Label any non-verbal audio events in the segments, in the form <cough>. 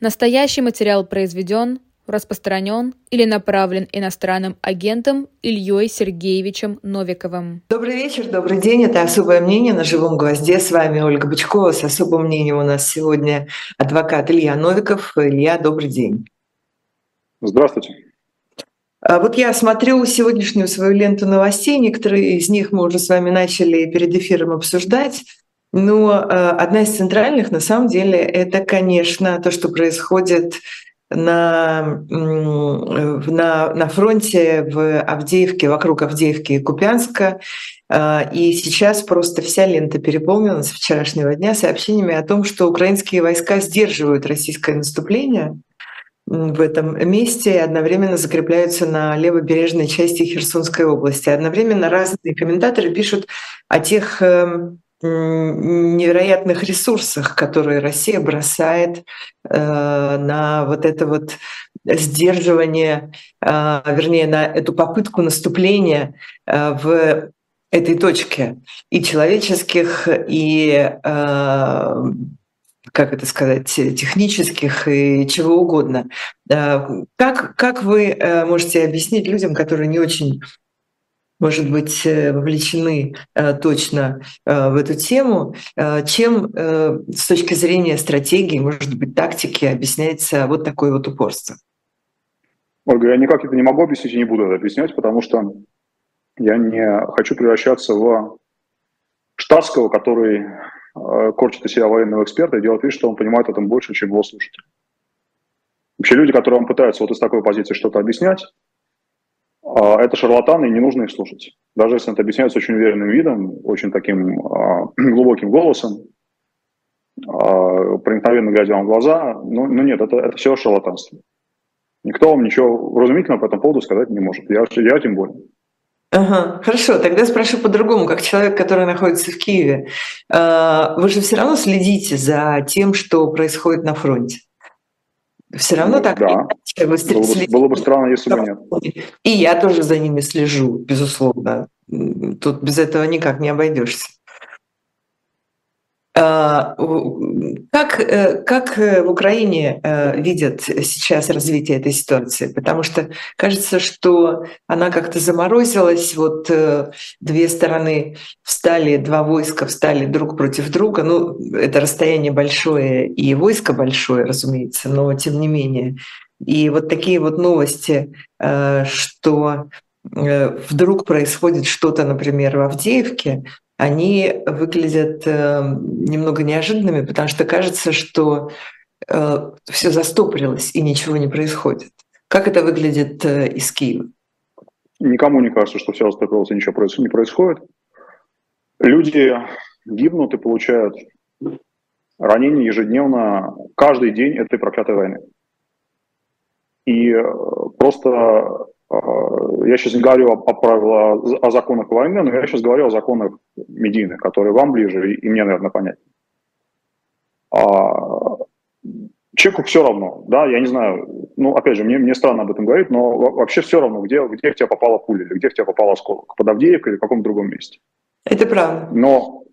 Настоящий материал произведен, распространен или направлен иностранным агентом Ильей Сергеевичем Новиковым. Добрый вечер, добрый день. Это «Особое мнение» на «Живом гвозде». С вами Ольга Бычкова. С особым мнением у нас сегодня адвокат Илья Новиков. Илья, добрый день. Здравствуйте. А вот я смотрю сегодняшнюю свою ленту новостей. Некоторые из них мы уже с вами начали перед эфиром обсуждать. Но э, одна из центральных, на самом деле, это, конечно, то, что происходит на, на, на фронте в Авдеевке, вокруг Авдеевки и Купянска. Э, и сейчас просто вся лента переполнена с вчерашнего дня сообщениями о том, что украинские войска сдерживают российское наступление в этом месте и одновременно закрепляются на левобережной части Херсонской области. Одновременно разные комментаторы пишут о тех эм, невероятных ресурсах, которые Россия бросает э, на вот это вот сдерживание, э, вернее, на эту попытку наступления э, в этой точке и человеческих, и как это сказать, технических и чего угодно. Как, как вы можете объяснить людям, которые не очень может быть, э, вовлечены э, точно э, в эту тему, чем с точки зрения стратегии, может быть, тактики объясняется вот такое вот упорство? Ольга, я никак это не могу объяснить и не буду это объяснять, потому что я не хочу превращаться в штатского, который корчит из себя военного эксперта и делает вид, что он понимает в этом больше, чем его слушатель. Вообще люди, которые вам пытаются вот из такой позиции что-то объяснять, это шарлатаны, и не нужно их слушать. Даже если это объясняется очень уверенным видом, очень таким а, <clears throat> глубоким голосом, а, проникновенно глядя вам в глаза, ну, ну нет, это, это все шарлатанство. Никто вам ничего вразумительного по этому поводу сказать не может. Я, я тем более. Ага, хорошо, тогда спрошу по-другому, как человек, который находится в Киеве. Вы же все равно следите за тем, что происходит на фронте. Все равно ну, так. Да. Вы было, бы, было бы странно, если бы нет. И я тоже за ними слежу, безусловно. Тут без этого никак не обойдешься. А, как, э, как э, в Украине э, видят сейчас развитие этой ситуации? Потому что кажется, что она как-то заморозилась, вот две стороны встали, два войска встали друг против друга. Ну, это расстояние большое и войско большое, разумеется, но тем не менее. И вот такие вот новости, что вдруг происходит что-то, например, в Авдеевке, они выглядят э, немного неожиданными, потому что кажется, что э, все застопорилось и ничего не происходит. Как это выглядит э, из Киева? Никому не кажется, что все застопорилось и ничего не происходит. Люди гибнут и получают ранения ежедневно, каждый день этой проклятой войны. И просто я сейчас не говорю о, правилах, о законах войны, но я сейчас говорю о законах медийных, которые вам ближе и, и мне, наверное, понятнее. А, человеку все равно, да, я не знаю, ну, опять же, мне, мне странно об этом говорить, но вообще все равно, где, где в тебя попала пуля или где в тебя попал осколок, под Авдеевкой или в каком-то другом месте. Это правда. Но,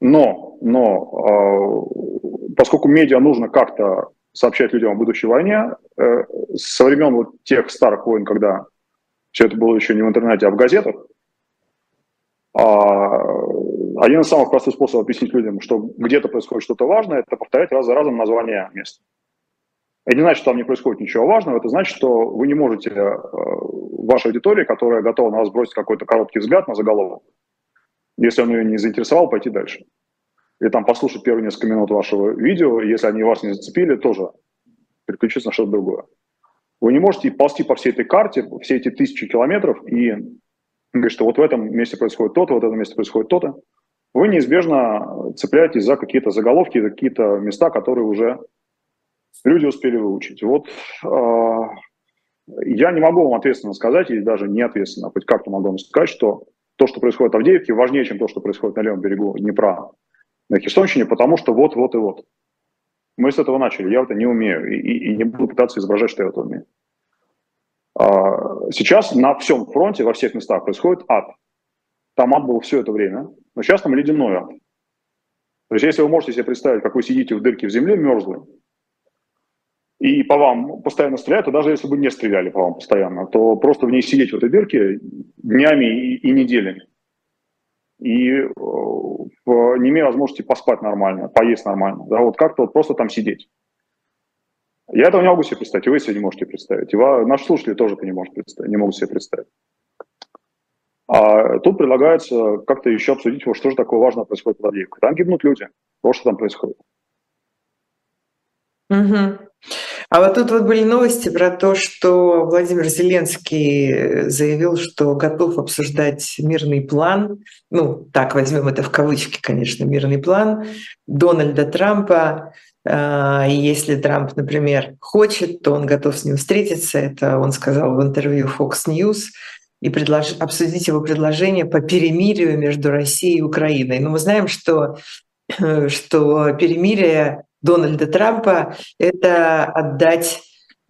но, но, э, поскольку медиа нужно как-то сообщать людям о будущей войне, э, со времен вот тех старых войн, когда все это было еще не в интернете, а в газетах. А, один из самых простых способов объяснить людям, что где-то происходит что-то важное, это повторять раз за разом название места. Это не значит, что там не происходит ничего важного, это значит, что вы не можете э, вашей аудитории, которая готова на вас бросить какой-то короткий взгляд на заголовок, если он ее не заинтересовал, пойти дальше. Или там послушать первые несколько минут вашего видео, если они вас не зацепили, тоже переключиться на что-то другое. Вы не можете ползти по всей этой карте, все эти тысячи километров и говорить, что вот в этом месте происходит то-то, вот в этом месте происходит то-то. Вы неизбежно цепляетесь за какие-то заголовки, какие-то места, которые уже люди успели выучить. Вот э, я не могу вам ответственно сказать, или даже не ответственно, хоть как-то могу вам сказать, что то, что происходит в Авдеевке, важнее, чем то, что происходит на левом берегу Днепра на Херсонщине, потому что вот, вот и вот. Мы с этого начали, я это не умею и, и, не буду пытаться изображать, что я это умею. А, сейчас на всем фронте, во всех местах происходит ад. Там ад был все это время, но сейчас там ледяной ад. То есть если вы можете себе представить, как вы сидите в дырке в земле мерзлой, и по вам постоянно стреляют, то даже если бы не стреляли по вам постоянно, то просто в ней сидеть в этой дырке днями и, и неделями. И э, не имея возможности поспать нормально, поесть нормально, да, вот как-то вот просто там сидеть. Я этого не могу себе представить, и вы себе не можете представить. И наши слушатели тоже это не, может представить, не могут себе представить. А тут предлагается как-то еще обсудить, что же такое важное происходит в Авдеевке. Там гибнут люди. Вот что там происходит. Угу. А вот тут вот были новости про то, что Владимир Зеленский заявил, что готов обсуждать мирный план, ну, так возьмем это в кавычки, конечно, мирный план Дональда Трампа. А, если Трамп, например, хочет, то он готов с ним встретиться. Это он сказал в интервью Fox News и предлож... обсудить его предложение по перемирию между Россией и Украиной. Но мы знаем, что, <clears throat> что перемирие Дональда Трампа — это отдать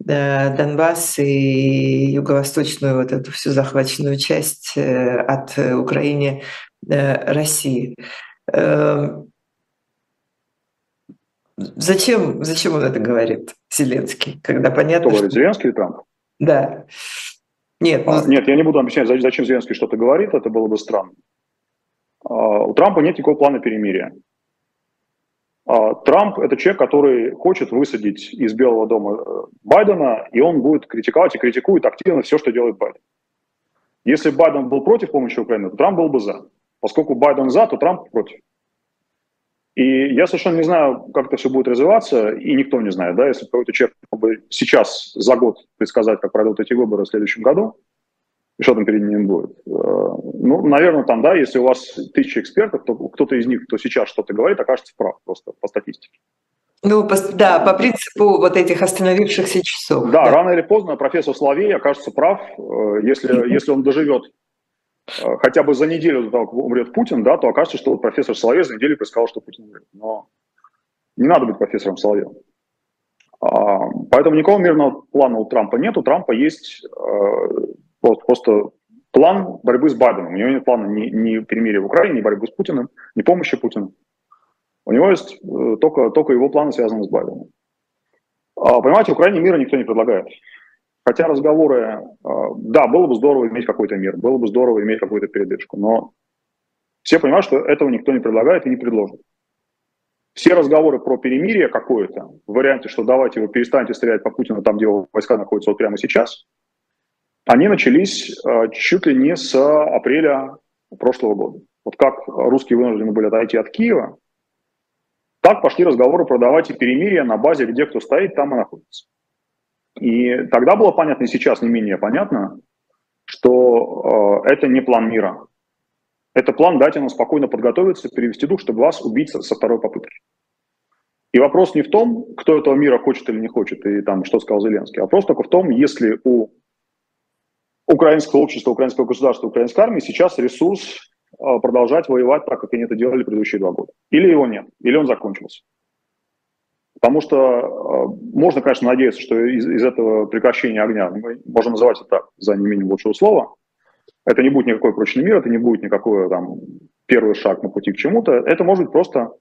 э, Донбасс и юго-восточную вот эту всю захваченную часть э, от Украины э, России. Эм, зачем, зачем он это говорит, Зеленский, когда понятно, Кто говорит, что... Зеленский или Трамп? Да. Нет, а, ну... нет, я не буду объяснять, зачем Зеленский что-то говорит, это было бы странно. А, у Трампа нет никакого плана перемирия. А, Трамп – это человек, который хочет высадить из Белого дома э, Байдена, и он будет критиковать и критикует активно все, что делает Байден. Если Байден был против помощи Украине, то Трамп был бы за. Поскольку Байден за, то Трамп против. И я совершенно не знаю, как это все будет развиваться, и никто не знает, да, если какой-то человек мог бы сейчас за год предсказать, как пройдут эти выборы в следующем году, и что там перед ним будет. Э, ну, наверное, там, да, если у вас тысяча экспертов, то кто-то из них, кто сейчас что-то говорит, окажется прав просто по статистике. Ну, по, да, по принципу вот этих остановившихся часов. Да, да, рано или поздно профессор Соловей окажется прав, э, если, если он доживет э, хотя бы за неделю до того, как умрет Путин, да, то окажется, что профессор Соловей за неделю предсказал, что Путин умрет. Но не надо быть профессором Соловьевым. А, поэтому никакого мирного плана у Трампа нет. У Трампа есть вот просто план борьбы с Байденом. У него нет плана ни, ни перемирия в Украине, ни борьбы с Путиным, ни помощи Путину. У него есть э, только, только его планы, связанные с Байденом. А, понимаете, Украине мира никто не предлагает. Хотя разговоры, а, да, было бы здорово иметь какой-то мир, было бы здорово иметь какую-то передышку, но все понимают, что этого никто не предлагает и не предложит. Все разговоры про перемирие какое-то, в варианте, что давайте вы перестаньте стрелять по Путину там, где его войска находятся вот прямо сейчас, они начались э, чуть ли не с апреля прошлого года. Вот как русские вынуждены были отойти от Киева, так пошли разговоры про давайте перемирие на базе, где кто стоит, там и находится. И тогда было понятно, и сейчас не менее понятно, что э, это не план мира. Это план дать нам спокойно подготовиться, перевести дух, чтобы вас убить со, второй попытки. И вопрос не в том, кто этого мира хочет или не хочет, и там, что сказал Зеленский. Вопрос только в том, если у украинского общества, украинского государства, украинской армии сейчас ресурс а, продолжать воевать так, как они это делали предыдущие два года. Или его нет, или он закончился. Потому что э, можно, конечно, надеяться, что из, из этого прекращения огня, мы можем называть это так, за неимением лучшего слова, это не будет никакой прочный мир, это не будет никакой там первый шаг на пути к чему-то, это может быть просто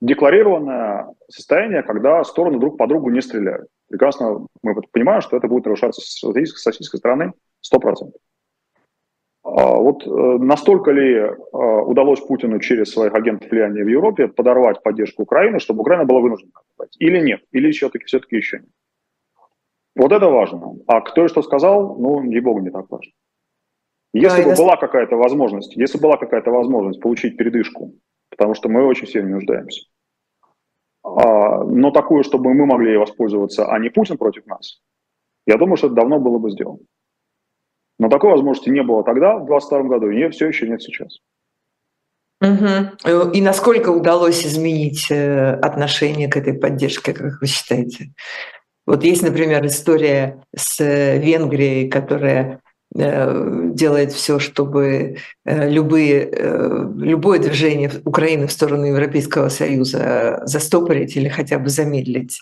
декларированное состояние, когда стороны друг по другу не стреляют. Прекрасно мы понимаем, что это будет нарушаться с российской, российской стороны 100%. А вот э, настолько ли э, удалось Путину через своих агентов влияния в Европе подорвать поддержку Украины, чтобы Украина была вынуждена отдать? Или нет? Или все-таки, все-таки еще нет? Вот это важно. А кто и что сказал, ну, ей-богу, не так важно. Если да, бы была какая-то возможность, если была какая-то возможность получить передышку, потому что мы очень сильно нуждаемся, а, но такую, чтобы мы могли воспользоваться, а не Путин против нас, я думаю, что это давно было бы сделано. Но такой возможности не было тогда, в 2022 году, и все еще нет сейчас. Угу. И насколько удалось изменить э, отношение к этой поддержке, как вы считаете? Вот есть, например, история с э, Венгрией, которая Э, делает все, чтобы любые, любое движение Украины в сторону Европейского Союза застопорить или хотя бы замедлить.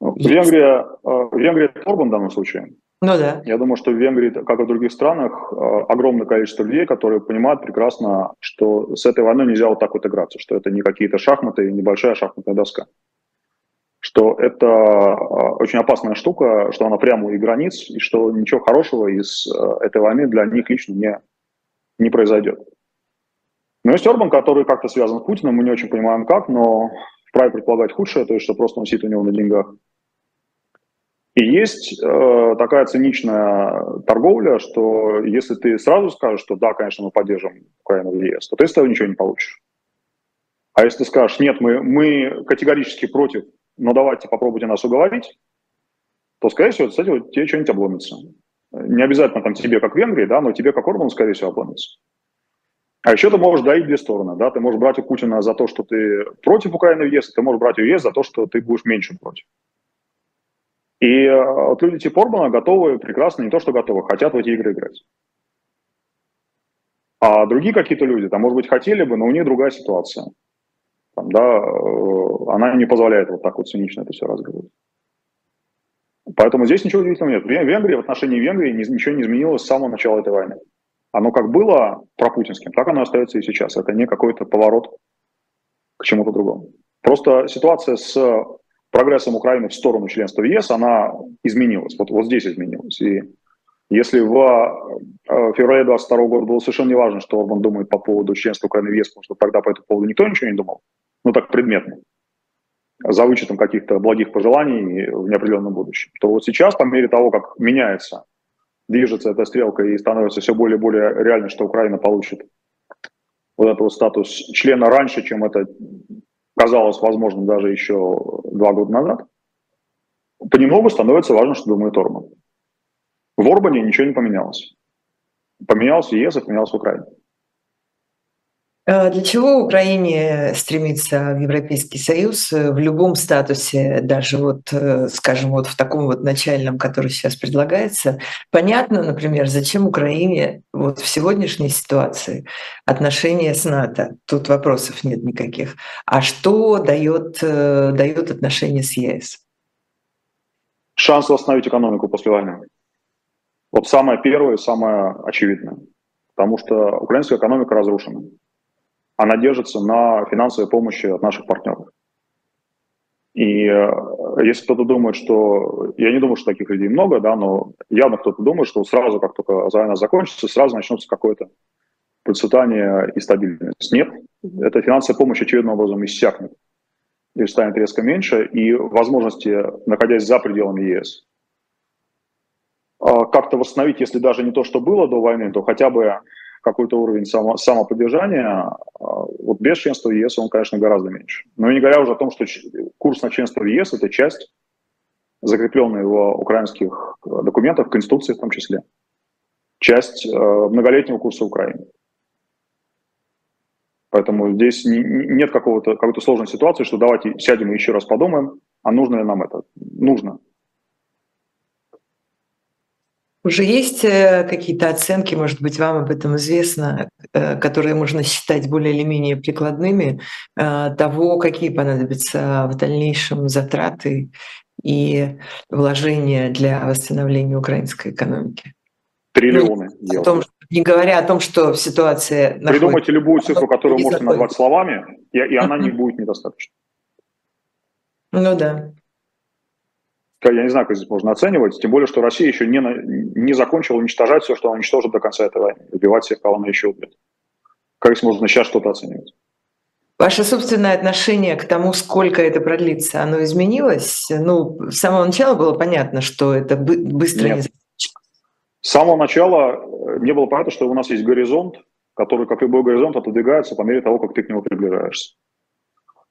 Ну, Венгрия, Венгрия это Орбан в данном случае. Ну да. Я думаю, что в Венгрии, как и в других странах, огромное количество людей, которые понимают прекрасно, что с этой войной нельзя вот так вот играться, что это не какие-то шахматы, небольшая шахматная доска. что это а, очень опасная штука, что она прямо у границ, и что ничего хорошего из а, этой войны для них лично не, не произойдет. Но есть Орбан, который как-то связан с Путиным, мы не очень понимаем как, но вправе предполагать худшее, то есть что просто он сидит у него на деньгах. И есть э, такая циничная торговля, что если ты сразу скажешь, что да, конечно, мы поддержим Украину в ЕС, то ты с этого ничего не получишь. А если ты скажешь, нет, мы, мы категорически против, но давайте попробуйте нас уговорить, то, скорее всего, с этого тебе что-нибудь обломится. Не обязательно там тебе, как Венгрии, да, но тебе, как Орбан, скорее всего, обломится. А еще ты можешь давить две стороны. Да? Ты можешь брать у Путина за то, что ты против Украины в ЕС, ты можешь брать у ЕС за то, что ты будешь меньше против. И э, вот люди типа Орбана готовы прекрасно, не то что готовы, хотят в эти игры играть. А другие какие-то люди, там, может быть, хотели бы, но у них другая ситуация. Там, да, э, она не позволяет вот так вот цинично это все разговаривать. Поэтому здесь ничего удивительного нет. В Венгрии, в отношении Венгрии ничего не изменилось с самого начала этой войны. Оно как было пропутинским, так оно остается и сейчас. Это не какой-то поворот к чему-то другому. Просто ситуация с прогрессом Украины в сторону членства в ЕС, она изменилась. Вот, вот здесь изменилась. И если в э, феврале 2022 года было совершенно не важно, что Орбан думает по поводу членства Украины в ЕС, потому что тогда по этому поводу никто ничего не думал, ну так предметно, за вычетом каких-то благих пожеланий в неопределенном будущем, то вот сейчас, по мере того, как меняется движется эта стрелка и становится все более и более реально, что Украина получит вот этот вот статус члена раньше, чем это казалось возможным даже еще два года назад, понемногу становится важно, что думает Орбан. В Орбане ничего не поменялось. Поменялся ЕС, и поменялся Украина. Э, для чего Украине стремиться в Европейский Союз э, в любом статусе, даже вот, э, скажем, вот в таком вот начальном, который сейчас предлагается? Понятно, например, зачем Украине вот в сегодняшней ситуации отношения с НАТО? Тут вопросов нет никаких. А что дает, дает отношения с ЕС? Шанс восстановить экономику после войны. Вот самое первое и самое очевидное. Потому что украинская экономика разрушена она держится на финансовой помощи от наших партнеров. И э, если кто-то думает, что... Я не думаю, что таких людей много, да, но явно кто-то думает, что сразу, как только война закончится, сразу начнется какое-то процветание и стабильность. Нет, эта финансовая помощь очевидным образом иссякнет или станет резко меньше, и возможности, находясь за пределами ЕС, а, как-то восстановить, если даже не то, что было до войны, то хотя бы какой-то уровень само, самоподдержания, а, вот без членства в ЕС он, конечно, гораздо меньше. Но не говоря уже о том, что курс на членство в ЕС – это часть, закрепленная в украинских документах, в Конституции в том числе, часть э, многолетнего курса Украины. Поэтому здесь не, нет какого-то, какой-то сложной ситуации, что давайте сядем и еще раз подумаем, а нужно ли нам это. Нужно. Уже есть э, какие-то оценки, может быть, вам об этом известно, э, которые можно считать более или менее прикладными, э, того, какие понадобятся в дальнейшем затраты и вложения для восстановления украинской экономики? Триллионы. Ну, о том, не говоря о том, что ситуация... Придумайте находится... любую цифру, которую можете назвать словами, и, и она не будет недостаточно. Ну да я не знаю, как здесь можно оценивать, тем более, что Россия еще не, не закончила уничтожать все, что она уничтожит до конца этой войны, убивать всех, кого она еще убьет. Как здесь можно сейчас что-то оценивать? Ваше собственное отношение к тому, сколько это продлится, оно изменилось? Ну, с самого начала было понятно, что это быстро Нет. не С самого начала э, не было понятно, что у нас есть горизонт, который, как любой горизонт, отодвигается по мере того, как ты к нему приближаешься.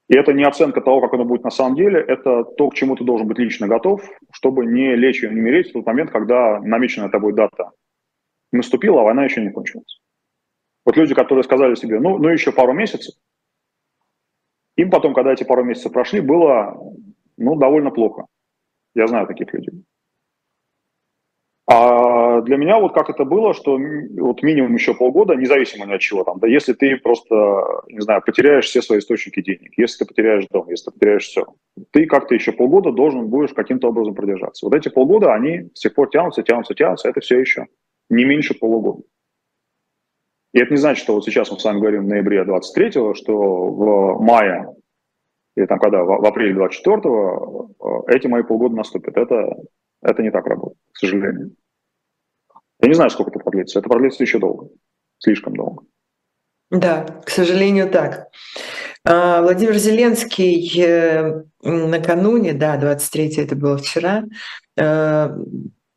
И это не оценка того, как оно будет на самом деле, это то, к чему ты должен быть лично готов, чтобы не лечь и не умереть в тот момент, когда намеченная тобой дата наступила, а война еще не кончилась. Вот люди, которые сказали себе, ну, ну еще пару месяцев, им потом, когда эти пару месяцев прошли, было ну, довольно плохо. Я знаю таких людей. А для меня вот как это было, что вот минимум еще полгода, независимо ни от чего там, да, если ты просто, не знаю, потеряешь все свои источники денег, если ты потеряешь дом, если ты потеряешь все, ты как-то еще полгода должен будешь каким-то образом продержаться. Вот эти полгода, они с тех пор тянутся, тянутся, тянутся, это все еще не меньше полугода. И это не значит, что вот сейчас мы с вами говорим в ноябре 23-го, что в мае или там когда, в, апреле 24-го, эти мои полгода наступят. Это, это не так работает, к сожалению. Я не знаю, сколько это продлится. Это продлится еще долго, слишком долго. Да, к сожалению, так. А, Владимир Зеленский э, накануне, да, 23 это было вчера, э,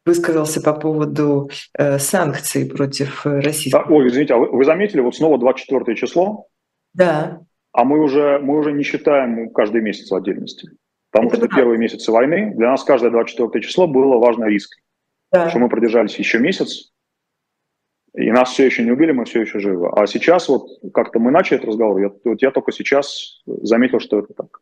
высказался по поводу э, санкций против России. Да, ой, извините, а вы, вы заметили, вот снова 24 число? Да. А мы уже, мы уже не считаем каждый месяц в отдельности. Потому это что правда. первые месяцы войны для нас каждое 24 число было важно риск. Да. Что мы продержались еще месяц, и нас все еще не убили, мы все еще живы. А сейчас вот как-то мы начали этот разговор, я, вот я только сейчас заметил, что это так.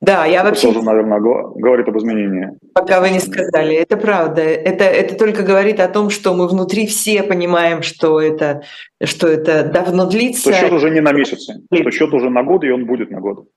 Да, я вообще... Это тоже, наверное, говорит об изменении. Пока вы не сказали, это правда. Это, это только говорит о том, что мы внутри все понимаем, что это, что это давно длится. Что счет уже не на месяцы, что счет уже на год, и он будет на год.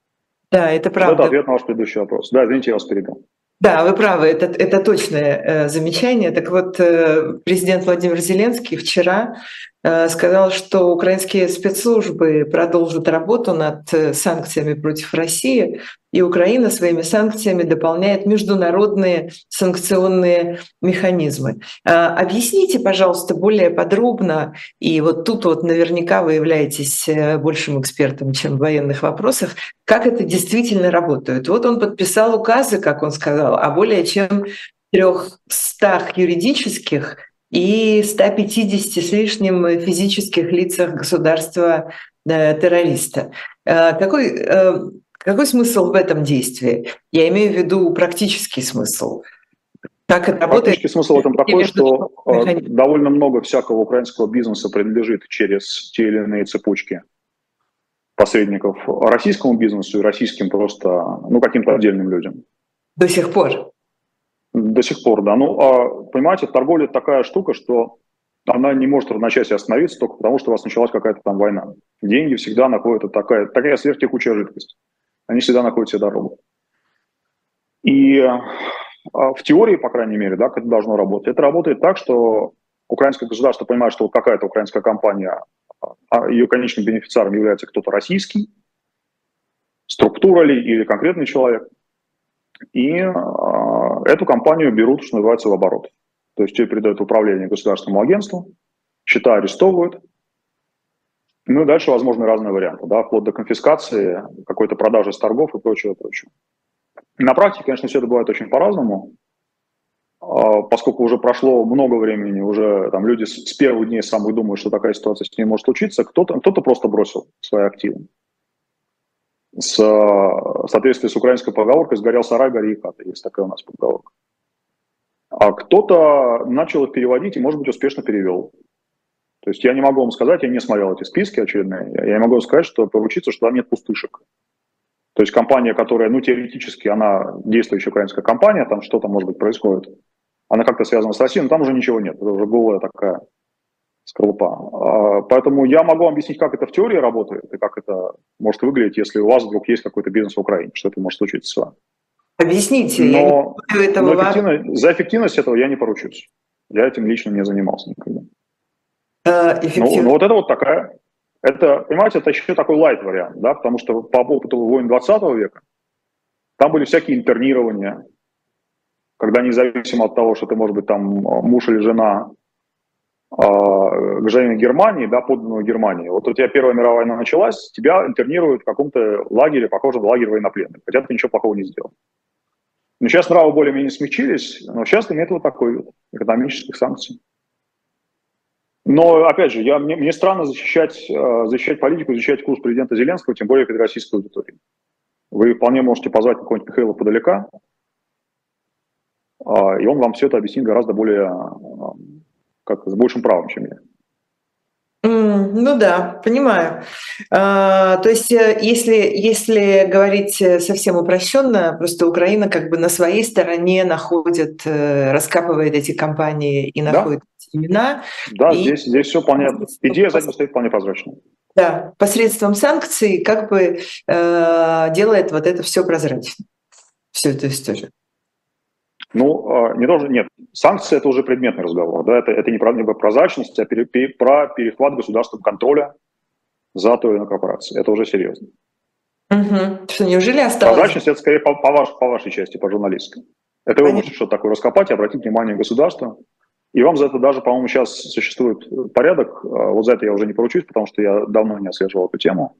Да, это правда. это ответ на ваш предыдущий вопрос. Да, извините, я вас перебил. Да, вы правы, это, это точное э, замечание. Так вот, э, президент Владимир Зеленский вчера сказал, что украинские спецслужбы продолжат работу над э, санкциями против России, и Украина своими санкциями дополняет международные санкционные механизмы. А, объясните, пожалуйста, более подробно, и вот тут вот наверняка вы являетесь э, большим экспертом, чем в военных вопросах, как это действительно работает. Вот он подписал указы, как он сказал, о более чем 300 юридических и 150 с лишним физических лицах государства-террориста. Э, какой, э, какой смысл в этом действии? Я имею в виду практический смысл. Как это работает? Практический смысл в этом такой, что э, довольно много всякого украинского бизнеса принадлежит через те или иные цепочки посредников российскому бизнесу и российским просто, ну, каким-то отдельным людям. До сих пор? До сих пор, да. Ну, а, понимаете, торговля такая штука, что она не может в одночасье остановиться только потому, что у вас началась какая-то там война. Деньги всегда находят такая, такая сверхтекучая жидкость. Они всегда находят себе дорогу. И а, в теории, по крайней мере, да, как это должно работать. Это работает так, что украинское государство понимает, что какая-то украинская компания, а ее конечным бенефициаром является кто-то российский, структура ли или конкретный человек. И Эту компанию берут, что называется, в оборот. То есть ее передают в управление государственному агентству, счета арестовывают. Ну и дальше возможны разные варианты, да, вплоть до конфискации, какой-то продажи с торгов и прочего, прочего. На практике, конечно, все это бывает очень по-разному, а, поскольку уже прошло много времени, уже там люди с первых дней самых думают, что такая ситуация с ними может случиться, кто-то кто просто бросил свои активы с, в соответствии с украинской поговоркой «сгорел сарай, гори хата». Есть такая у нас поговорка. А кто-то начал их переводить и, может быть, успешно перевел. То есть я не могу вам сказать, я не смотрел эти списки очередные, я не могу вам сказать, что поручиться, что там нет пустышек. То есть компания, которая, ну, теоретически, она действующая украинская компания, там что-то, может быть, происходит, она как-то связана с Россией, но там уже ничего нет, это уже голая такая скорлупа. А, поэтому я могу объяснить, как это в теории работает и как это может выглядеть, если у вас вдруг есть какой-то бизнес в Украине, что это может случиться с вами. Объясните. Но, я не этого но эффективно, за эффективность этого я не поручусь. Я этим лично не занимался никогда. А, ну, ну вот это вот такая, это, понимаете, это еще такой лайт-вариант, да, потому что по опыту войн 20 века там были всякие интернирования, когда независимо от того, что ты, может быть, там муж или жена гражданина Германии, да, подданного Германии. Вот у тебя Первая мировая война началась, тебя интернируют в каком-то лагере, похожем на лагерь военнопленных, хотя ты ничего плохого не сделал. Но сейчас нравы более-менее смягчились, но сейчас имеет вот такой экономических санкций. Но, опять же, я, мне, мне странно защищать, а, защищать политику, защищать курс президента Зеленского, тем более перед российской аудиторией. Вы вполне можете позвать какого-нибудь Михаила подалека, а, и он вам все это объяснит гораздо более как с большим правом, чем я. ну да, понимаю. А, то есть, э, если, если говорить э, совсем упрощенно, просто Украина как бы на своей стороне находит, э, раскапывает эти компании и находит да? эти имена. Да, и... здесь, здесь все понятно. Идея за этим стоит вполне прозрачно. Да, посредством санкций как бы э, делает вот это все прозрачно, всю эту историю. Ну, а, не должен, нет, санкции – это уже предметный разговор, да, это, это не про, не про прозрачность, а пере, про перехват государственного контроля за той или иной корпорацией. Это уже серьезно. Угу. Что, неужели осталось? Прозрачность – это скорее по, по, ваш, по вашей части, по журналистской. Это вы можете что-то такое раскопать и обратить внимание государства. И вам за это даже, по-моему, сейчас существует порядок. А вот за это я уже не поручусь, потому что я давно не отслеживал эту тему.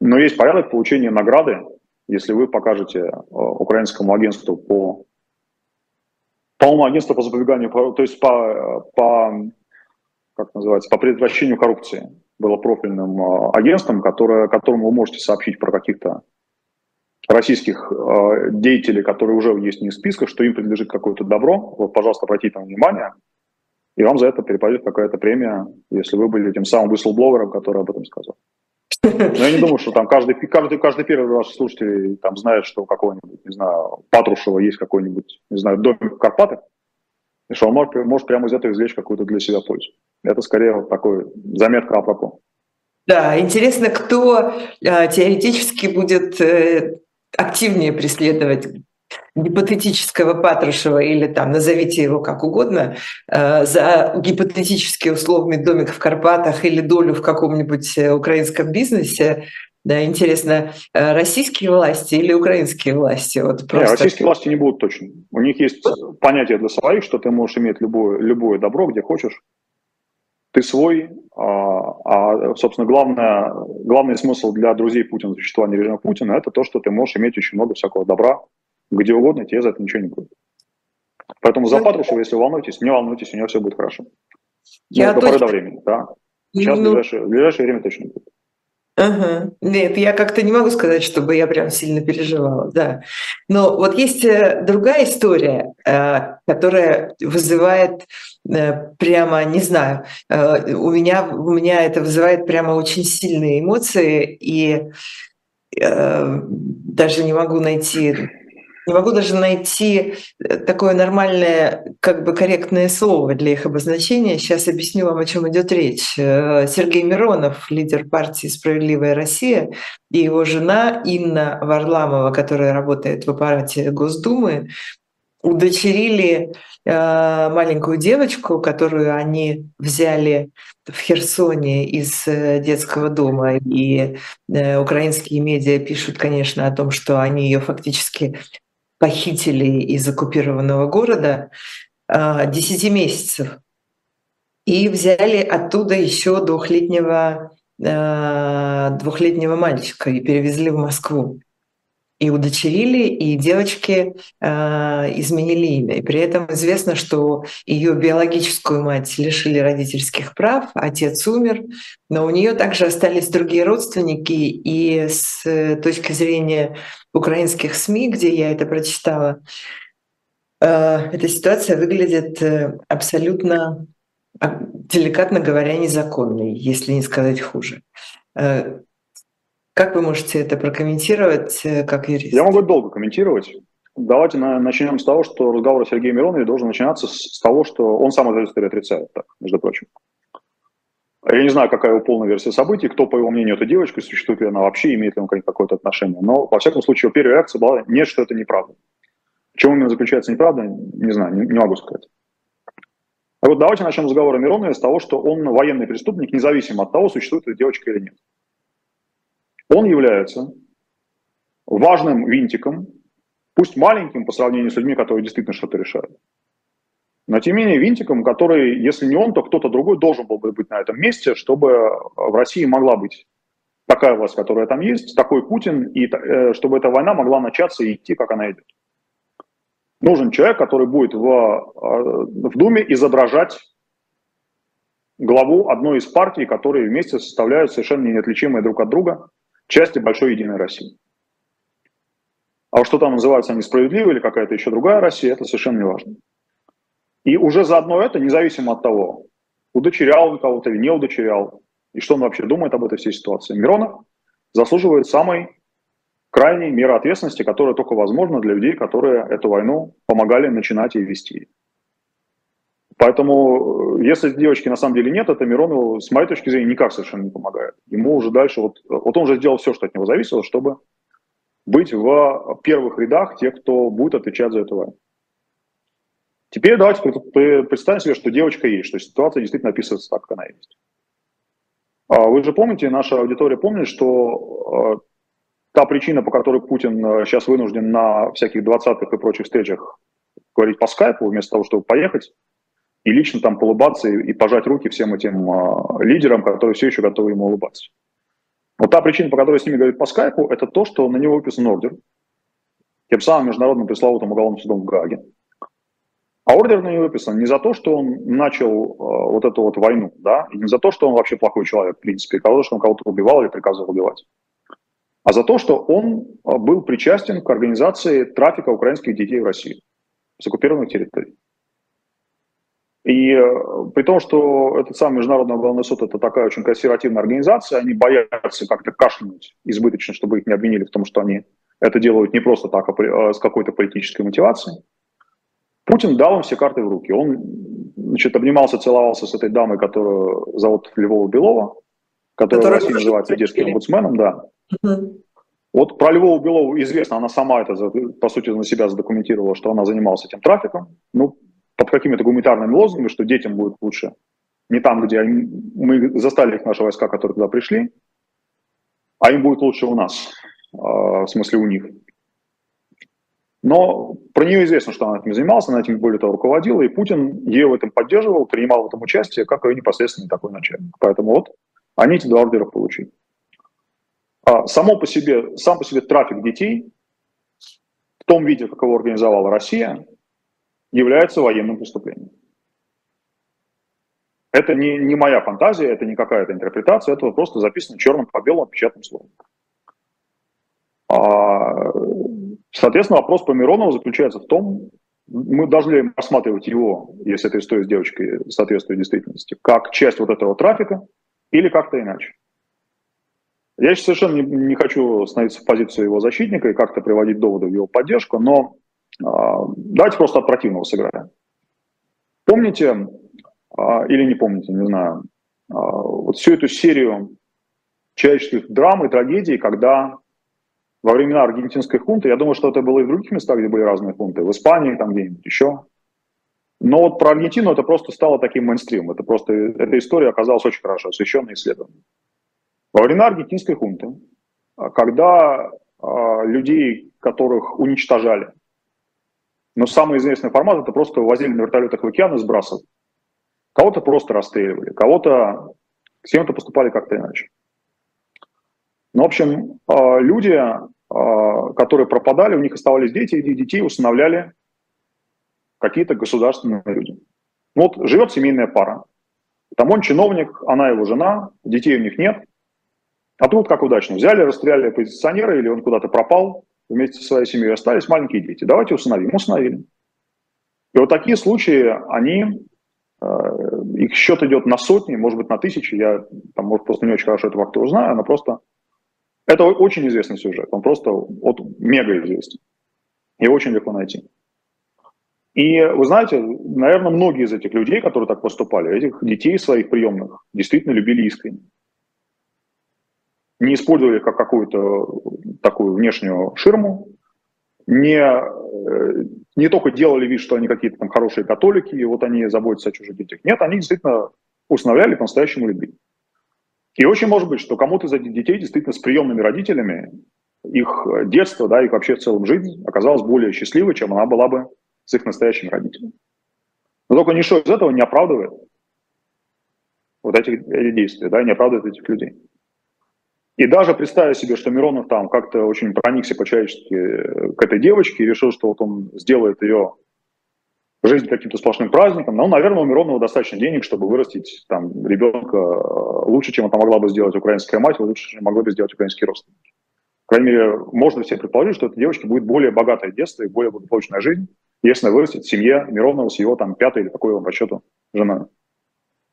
Но есть порядок получения награды, если вы покажете а, украинскому агентству по по-моему, агентство по запобеганию, то есть по, по, как называется, по предотвращению коррупции было профильным а, агентством, которое, которому вы можете сообщить про каких-то российских э, деятелей, которые уже есть не в списках, что им принадлежит какое-то добро, вот, пожалуйста, обратите там внимание, и вам за это перепадет какая-то премия, если вы были тем самым whistleбловером, который об этом сказал. Но я не думаю, что там каждый, каждый, каждый первый ваш слушатель там знает, что у какого-нибудь, не знаю, Патрушева есть какой-нибудь, не знаю, домик в Карпатах, и что он может, может прямо из этого извлечь какую-то для себя пользу. Это скорее вот такой заметка апропо. Да, интересно, кто э, теоретически будет э, активнее преследовать гипотетического Патрушева или там назовите его как угодно, э, за гипотетический условный домик в Карпатах или долю в каком-нибудь э, украинском бизнесе, да, интересно, э, российские власти или украинские власти? Вот просто... Нет, российские власти не будут точно. У них есть понятие для своих, что ты можешь иметь любое, любое добро, где хочешь. Ты свой, а, а собственно, главное, главный смысл для друзей Путина, существования режима Путина, это то, что ты можешь иметь очень много всякого добра, где угодно, тебе за это ничего не будет. Поэтому за Патрушева, если волнуетесь, не волнуйтесь, у него все будет хорошо. Я до точно... поры до времени, да. Сейчас ну... в, ближайшее, в ближайшее время точно будет. Ага. Нет, я как-то не могу сказать, чтобы я прям сильно переживала, да. Но вот есть э, другая история, э, которая вызывает э, прямо, не знаю, у меня, у меня это вызывает прямо очень сильные эмоции, и даже не могу найти не могу даже найти э, такое нормальное, как бы корректное слово для их обозначения. Сейчас объясню вам, о чем идет речь. Э, Сергей Миронов, лидер партии «Справедливая Россия», и его жена Инна Варламова, которая работает в аппарате Госдумы, удочерили э, маленькую девочку, которую они взяли в Херсоне из детского дома. И украинские медиа пишут, конечно, о том, что они ее фактически похитили из оккупированного города 10 а, месяцев и взяли оттуда еще двухлетнего, а, двухлетнего мальчика и перевезли в Москву. И удочерили, и девочки э, изменили имя. И при этом известно, что ее биологическую мать лишили родительских прав, отец умер, но у нее также остались другие родственники. И с точки зрения украинских СМИ, где я это прочитала, э, эта ситуация выглядит э, абсолютно, а, деликатно говоря, незаконной, если не сказать хуже. Э, как вы можете это прокомментировать как юрист? Я могу долго комментировать. Давайте начнем с того, что разговор о Сергее Миронове должен начинаться с того, что он сам эту историю отрицает, так, между прочим. Я не знаю, какая его полная версия событий, кто, по его мнению, эта девочка, существует ли она вообще, имеет ли он какое-то отношение. Но, во всяком случае, его первая реакция была «нет, что это неправда». В чем именно заключается неправда, не знаю, не, не могу сказать. А вот давайте начнем разговор о Миронове с того, что он военный преступник, независимо от того, существует эта девочка или нет. Он является важным винтиком, пусть маленьким по сравнению с людьми, которые действительно что-то решают, но тем не менее винтиком, который, если не он, то кто-то другой должен был бы быть на этом месте, чтобы в России могла быть такая власть, которая там есть, такой Путин, и э, чтобы эта война могла начаться и идти, как она идет. Нужен человек, который будет в, э, в Думе изображать главу одной из партий, которые вместе составляют совершенно неотличимые друг от друга части большой единой России. А что там называется несправедливой или какая-то еще другая Россия, это совершенно не важно. И уже заодно это, независимо от того, удочерял он кого-то или не удочерял, и что он вообще думает об этой всей ситуации, Миронов заслуживает самой крайней меры ответственности, которая только возможна для людей, которые эту войну помогали начинать и вести. Поэтому, э, если девочки на самом деле нет, это Миронову, с моей точки зрения, никак совершенно не помогает. Ему уже дальше, вот, вот он уже сделал все, что от него зависело, чтобы быть в первых рядах тех, кто будет отвечать за эту войну. Теперь давайте представим себе, что девочка есть, что ситуация действительно описывается так, как она есть. А вы же помните, наша аудитория помнит, что та причина, по которой Путин сейчас вынужден на всяких двадцатых и прочих встречах говорить по скайпу, вместо того, чтобы поехать и лично там улыбаться и, и пожать руки всем этим э, лидерам, которые все еще готовы ему улыбаться. Вот та причина, по которой с ними говорит по скайпу, это то, что на него выписан ордер тем самым международным пресловутым уголовным судом в Гааге. А ордер на него выписан не за то, что он начал э, вот эту вот войну, да, и не за то, что он вообще плохой человек, в принципе, за то, что он кого-то убивал или приказывал убивать, а за то, что он э, был причастен к организации трафика украинских детей в Россию с оккупированных территорий. И э, при том, что этот самый Международный уголовный суд это такая очень консервативная организация, они боятся как-то кашлянуть избыточно, чтобы их не обвинили в том, что они это делают не просто так, а, а с какой-то политической мотивацией. Путин дал им все карты в руки. Он значит, обнимался, целовался с этой дамой, которую зовут Львова Белова, которая в России называется детским омбудсменом, да. Угу. Вот про Львову Белову известно, она сама это, по сути, на себя задокументировала, что она занималась этим трафиком. Ну, под какими-то гуманитарными лозунгами, что детям будет лучше. Не там, где они, мы застали их наши войска, которые туда пришли, а им будет лучше у нас, а, в смысле у них. Но про нее известно, что она этим занималась, она этим более того руководила, и Путин ее в этом поддерживал, принимал в этом участие, как ее непосредственный такой начальник. Поэтому вот они эти два ордера получили. А само по себе, сам по себе трафик детей в том виде, как его организовала Россия, является военным преступлением. Это не, не моя фантазия, это не какая-то интерпретация, это просто записано черным по белому печатным словом. А, соответственно, вопрос по Миронову заключается в том, мы должны рассматривать его, если эта история с девочкой соответствует действительности, как часть вот этого трафика или как-то иначе. Я сейчас совершенно не, не хочу становиться в позицию его защитника и как-то приводить доводы в его поддержку, но давайте просто от противного сыграем. Помните, а, или не помните, не знаю, а, вот всю эту серию человеческих драм и трагедий, когда во времена аргентинской хунты, я думаю, что это было и в других местах, где были разные хунты, в Испании, там где-нибудь еще. Но вот про Аргентину это просто стало таким мейнстримом. Это просто, эта история оказалась очень хорошо освещенной исследованием. Во времена аргентинской хунты, когда людей, которых уничтожали, но самый известный формат это просто возили на вертолетах в океан и сбрасывали. Кого-то просто расстреливали, кого-то с кем-то поступали как-то иначе. Ну, в общем, а, люди, а, которые пропадали, у них оставались дети, и детей усыновляли какие-то государственные люди. Ну, вот живет семейная пара. Там он чиновник, она его жена, детей у них нет. А тут как удачно. Взяли, расстреляли оппозиционера, или он куда-то пропал, вместе со своей семьей остались маленькие дети. Давайте установим. Установили. И вот такие случаи, они, э, их счет идет на сотни, может быть, на тысячи. Я, там, может, просто не очень хорошо этого актора знаю, но просто... Это очень известный сюжет. Он просто вот, мега известен. Его очень легко найти. И вы знаете, наверное, многие из этих людей, которые так поступали, этих детей своих приемных действительно любили искренне не использовали как какую-то такую внешнюю ширму, не, э, не только делали вид, что они какие-то там хорошие католики, и вот они заботятся о чужих детях. Нет, они действительно устанавливали по-настоящему любви. И очень может быть, что кому-то из этих детей действительно с приемными родителями их детство, да, их вообще в целом жизнь оказалась более счастливой, чем она была бы с их настоящими родителями. Но только ничто из этого не оправдывает вот эти, эти действия, да, не оправдывает этих людей. И даже представив себе, что Миронов там как-то очень проникся по-человечески э, к этой девочке и решил, что вот он сделает ее жизнь каким-то сплошным праздником, ну, наверное, у Миронова достаточно денег, чтобы вырастить там ребенка э, лучше, чем это могла бы сделать украинская мать, лучше, чем могла бы сделать украинский родственники. По крайней мере, можно себе предположить, что этой девочке будет более богатое детство и более благополучная жизнь, если она вырастет в семье Миронова с его там пятой или какой он по счету женой.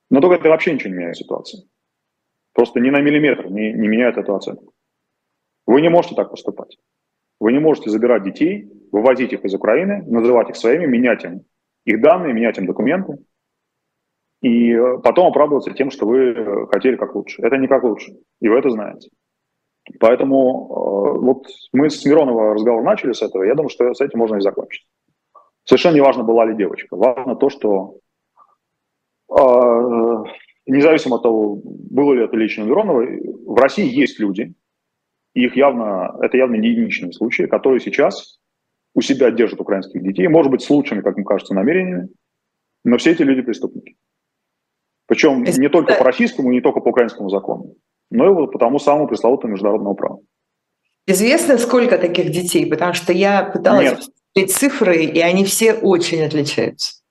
Но только это вообще ничего не меняет ситуации. Просто ни на миллиметр не, не меняет эту оценку. Вы не можете так поступать. Вы не можете забирать детей, вывозить их из Украины, называть их своими, менять им их данные, менять им документы, и э, потом оправдываться тем, что вы э, хотели как лучше. Это не как лучше, и вы это знаете. Поэтому э, вот мы с Миронова разговор начали с этого, я думаю, что с этим можно и закончить. Совершенно не важно, была ли девочка. Важно то, что независимо от того, было ли это лично Миронова, в России есть люди, И их явно, это явно не единичные случаи, которые сейчас у себя держат украинских детей, может быть, с лучшими, как мне кажется, намерениями, но все эти люди преступники. Причем не только по российскому, не только по украинскому закону, но и вот по тому самому пресловутому международному праву. Известно, сколько таких детей? Потому что я пыталась посмотреть цифры, и они все очень отличаются.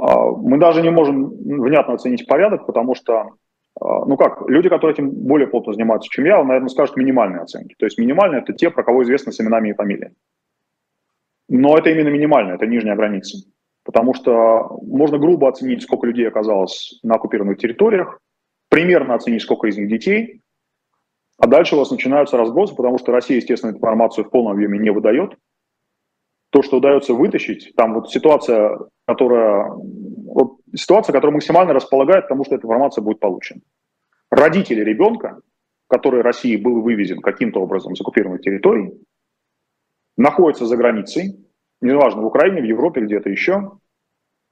А, мы даже не можем внятно оценить порядок, потому что, а, ну как, люди, которые этим более плотно занимаются, чем я, наверное, скажут минимальные оценки. То есть минимальные – это те, про кого известно с именами и фамилиями. Но это именно минимальная, это нижняя граница. Потому что можно грубо оценить, сколько людей оказалось на оккупированных территориях, примерно оценить, сколько из них детей, а дальше у вас начинаются разбросы, потому что Россия, естественно, информацию в полном объеме не выдает. То, что удается вытащить, там вот ситуация, которая, вот ситуация, которая максимально располагает к тому, что эта информация будет получена. Родители ребенка, который России был вывезен каким-то образом с оккупированной территории, находятся за границей, неважно, в Украине, в Европе, где-то еще,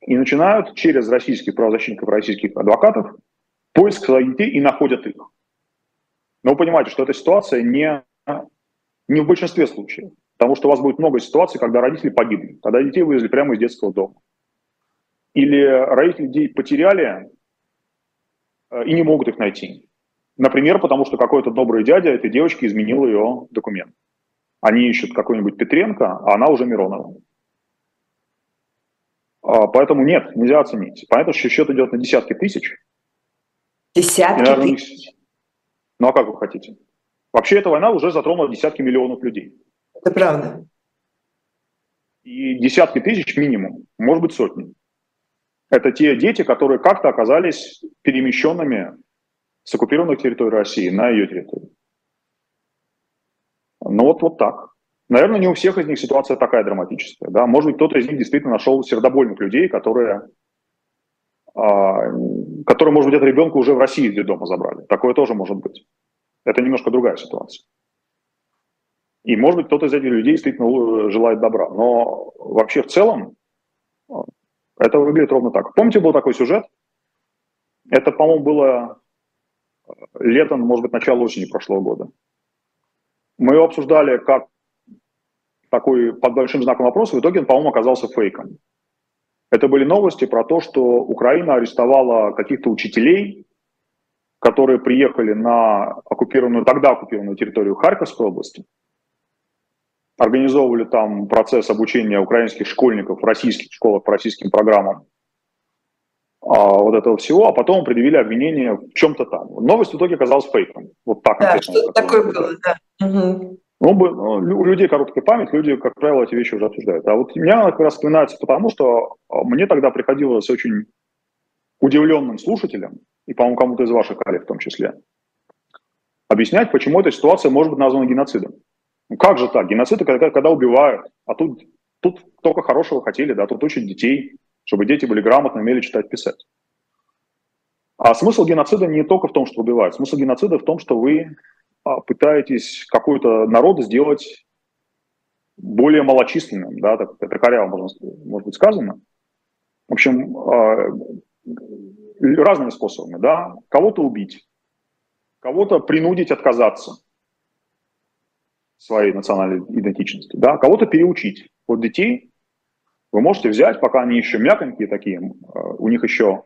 и начинают через российских правозащитников, российских адвокатов поиск своих детей и находят их. Но вы понимаете, что эта ситуация не, не в большинстве случаев, потому что у вас будет много ситуаций, когда родители погибли, когда детей вывезли прямо из детского дома. Или родители детей потеряли э, и не могут их найти. Например, потому что какой-то добрый дядя этой девочки изменил ее документ. Они ищут какой-нибудь Петренко, а она уже Миронова. А, поэтому нет, нельзя оценить. Понятно, что счет идет на десятки тысяч. Десятки наверное, тысяч? Ну а как вы хотите? Вообще эта война уже затронула десятки миллионов людей. Это правда. И десятки тысяч минимум, может быть сотни. Это те дети, которые как-то оказались перемещенными с оккупированных территорий России на ее территорию. Ну вот, вот так. Наверное, не у всех из них ситуация такая драматическая. Да? Может быть, кто-то из них действительно нашел сердобольных людей, которые, а, которые, может быть, это ребенка уже в России из дома забрали. Такое тоже может быть. Это немножко другая ситуация. И, может быть, кто-то из этих людей действительно желает добра. Но вообще в целом а, это выглядит ровно так. Помните, был такой сюжет? Это, по-моему, было а, летом, может быть, начало осени прошлого года. Мы его обсуждали как такой под большим знаком вопроса, в итоге он, по-моему, оказался фейком. Это были новости про то, что Украина арестовала каких-то учителей, которые приехали на оккупированную, тогда оккупированную территорию Харьковской области, организовывали там процесс обучения украинских школьников в российских школах по российским программам а, вот этого всего, а потом предъявили обвинение в чем-то там. Новость в итоге оказалась фейком. Вот так. Да, что такое было, да. Угу. Ну, у людей короткая память, люди, как правило, эти вещи уже обсуждают. А вот меня как раз вспоминается потому, что а, мне тогда приходилось очень удивленным слушателям, и, по-моему, кому-то из ваших коллег в том числе, объяснять, почему эта ситуация может быть названа геноцидом. Ну как же так? Геноцид – это когда, когда убивают, а тут, тут только хорошего хотели, да, тут учат детей, чтобы дети были грамотны, умели читать, писать. А смысл геноцида не только в том, что убивают. Смысл геноцида в том, что вы а, пытаетесь какой-то народ сделать более малочисленным, да, так, это коряво, можно, может быть, сказано. В общем, а, разными способами, да, кого-то убить, кого-то принудить отказаться своей национальной идентичности, да, кого-то переучить. Вот детей вы можете взять, пока они еще мяконькие такие, а, у них еще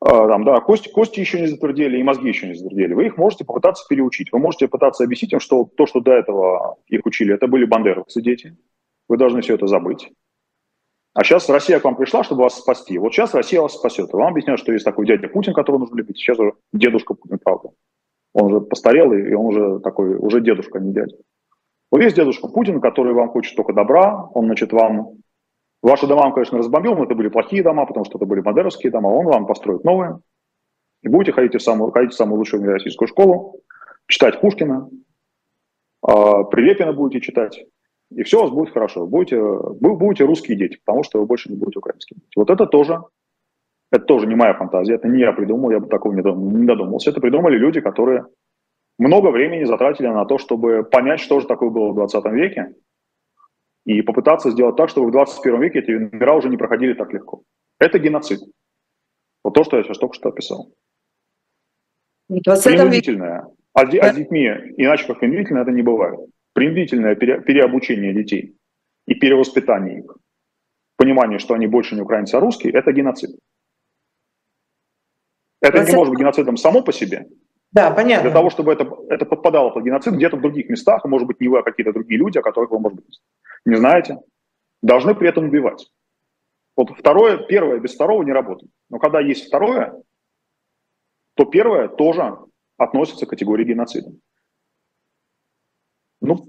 а, там, да, кости, кости еще не затвердели и мозги еще не затвердели. Вы их можете попытаться переучить. Вы можете пытаться объяснить им, что то, что до этого их учили, это были бандеровцы дети. Вы должны все это забыть. А сейчас Россия к вам пришла, чтобы вас спасти. Вот сейчас Россия вас спасет. И вам объясняют, что есть такой дядя Путин, которого нужно любить. Сейчас уже дедушка Путин, правда. Он уже постарел, и он уже такой, уже дедушка, а не дядя. Вот есть дедушка Путин, который вам хочет только добра. Он, значит, вам Ваши дома он, конечно, разбомбил, но это были плохие дома, потому что это были модеровские дома. Он вам построит новые. И будете ходить в самую, ходить в самую лучшую российскую школу, читать Пушкина, а, Прилепина будете читать. И все у вас будет хорошо. Будете, вы будете русские дети, потому что вы больше не будете украинскими. Вот это тоже, это тоже не моя фантазия, это не я придумал, я бы такого не додумался. Это придумали люди, которые много времени затратили на то, чтобы понять, что же такое было в 20 веке, и попытаться сделать так, чтобы в 21 веке эти мира уже не проходили так легко. Это геноцид. Вот то, что я сейчас только что описал. В 20 веке, А, а с детьми, иначе как принудительно, это не бывает. Принудительное пере, переобучение детей и перевоспитание их, понимание, что они больше не украинцы, а русские, это геноцид. Это не может быть геноцидом само по себе. Да, понятно. Для того, чтобы это, это подпадало под геноцид где-то в других местах, может быть, не вы, а какие-то другие люди, о которых вы, может быть, не знаете, должны при этом убивать. Вот второе, первое без второго не работает. Но когда есть второе, то первое тоже относится к категории геноцида. Ну,